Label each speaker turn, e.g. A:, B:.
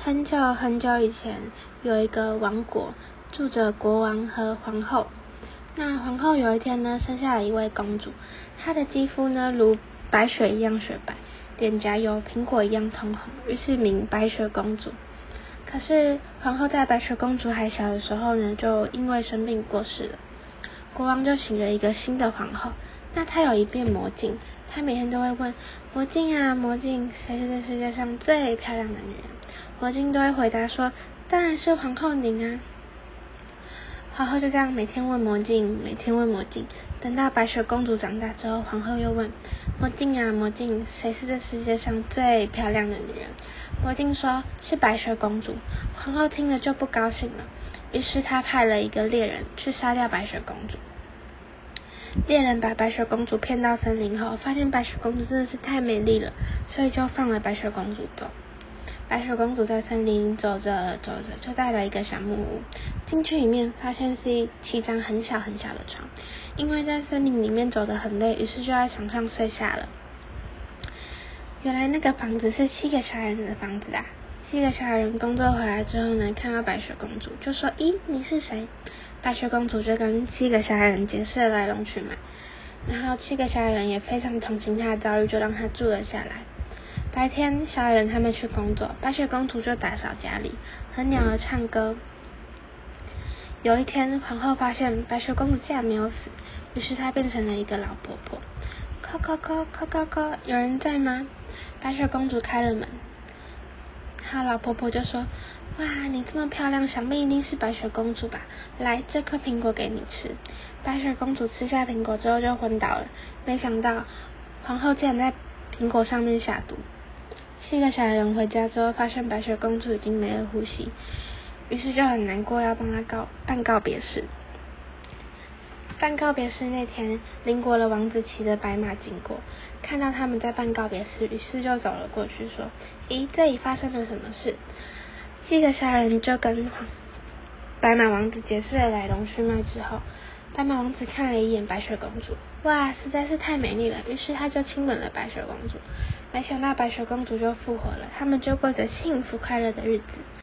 A: 很久很久以前，有一个王国，住着国王和皇后。那皇后有一天呢，生下了一位公主，她的肌肤呢如白雪一样雪白，脸颊有苹果一样通红，于是名白雪公主。可是皇后在白雪公主还小的时候呢，就因为生病过世了。国王就请了一个新的皇后，那她有一面魔镜，她每天都会问魔镜啊魔镜，谁是这世界上最漂亮的女人？魔镜都会回答说：“当然是皇后您啊。”皇后就这样每天问魔镜，每天问魔镜。等到白雪公主长大之后，皇后又问魔镜啊魔镜，谁是这世界上最漂亮的女人？魔镜说是白雪公主。皇后听了就不高兴了，于是她派了一个猎人去杀掉白雪公主。猎人把白雪公主骗到森林后，发现白雪公主真的是太美丽了，所以就放了白雪公主走。白雪公主在森林走着走着，就到了一个小木屋。进去里面，发现是一七张很小很小的床。因为在森林里面走得很累，于是就在床上睡下了。原来那个房子是七个小矮人的房子啊！七个小矮人工作回来之后呢，看到白雪公主，就说：“咦，你是谁？”白雪公主就跟七个小矮人解释了来龙去脉。然后七个小矮人也非常同情她的遭遇，就让她住了下来。白天，小矮人他们去工作，白雪公主就打扫家里，和鸟儿唱歌。有一天，皇后发现白雪公主竟然没有死，于是她变成了一个老婆婆。叩叩叩叩叩叩，有人在吗？白雪公主开了门，她老婆婆就说：“哇，你这么漂亮，想必一定是白雪公主吧？来，这颗苹果给你吃。”白雪公主吃下苹果之后就昏倒了，没想到皇后竟然在苹果上面下毒。七个小矮人回家之后，发现白雪公主已经没了呼吸，于是就很难过，要帮她告办告别式。办告别式那天，邻国的王子骑着白马经过，看到他们在办告别式，于是就走了过去，说：“咦，这里发生了什么事？”七个小矮人就跟白马王子解释了来龙去脉之后，白马王子看了一眼白雪公主，哇，实在是太美丽了，于是他就亲吻了白雪公主。没想到白雪公主就复活了，他们就过着幸福快乐的日子。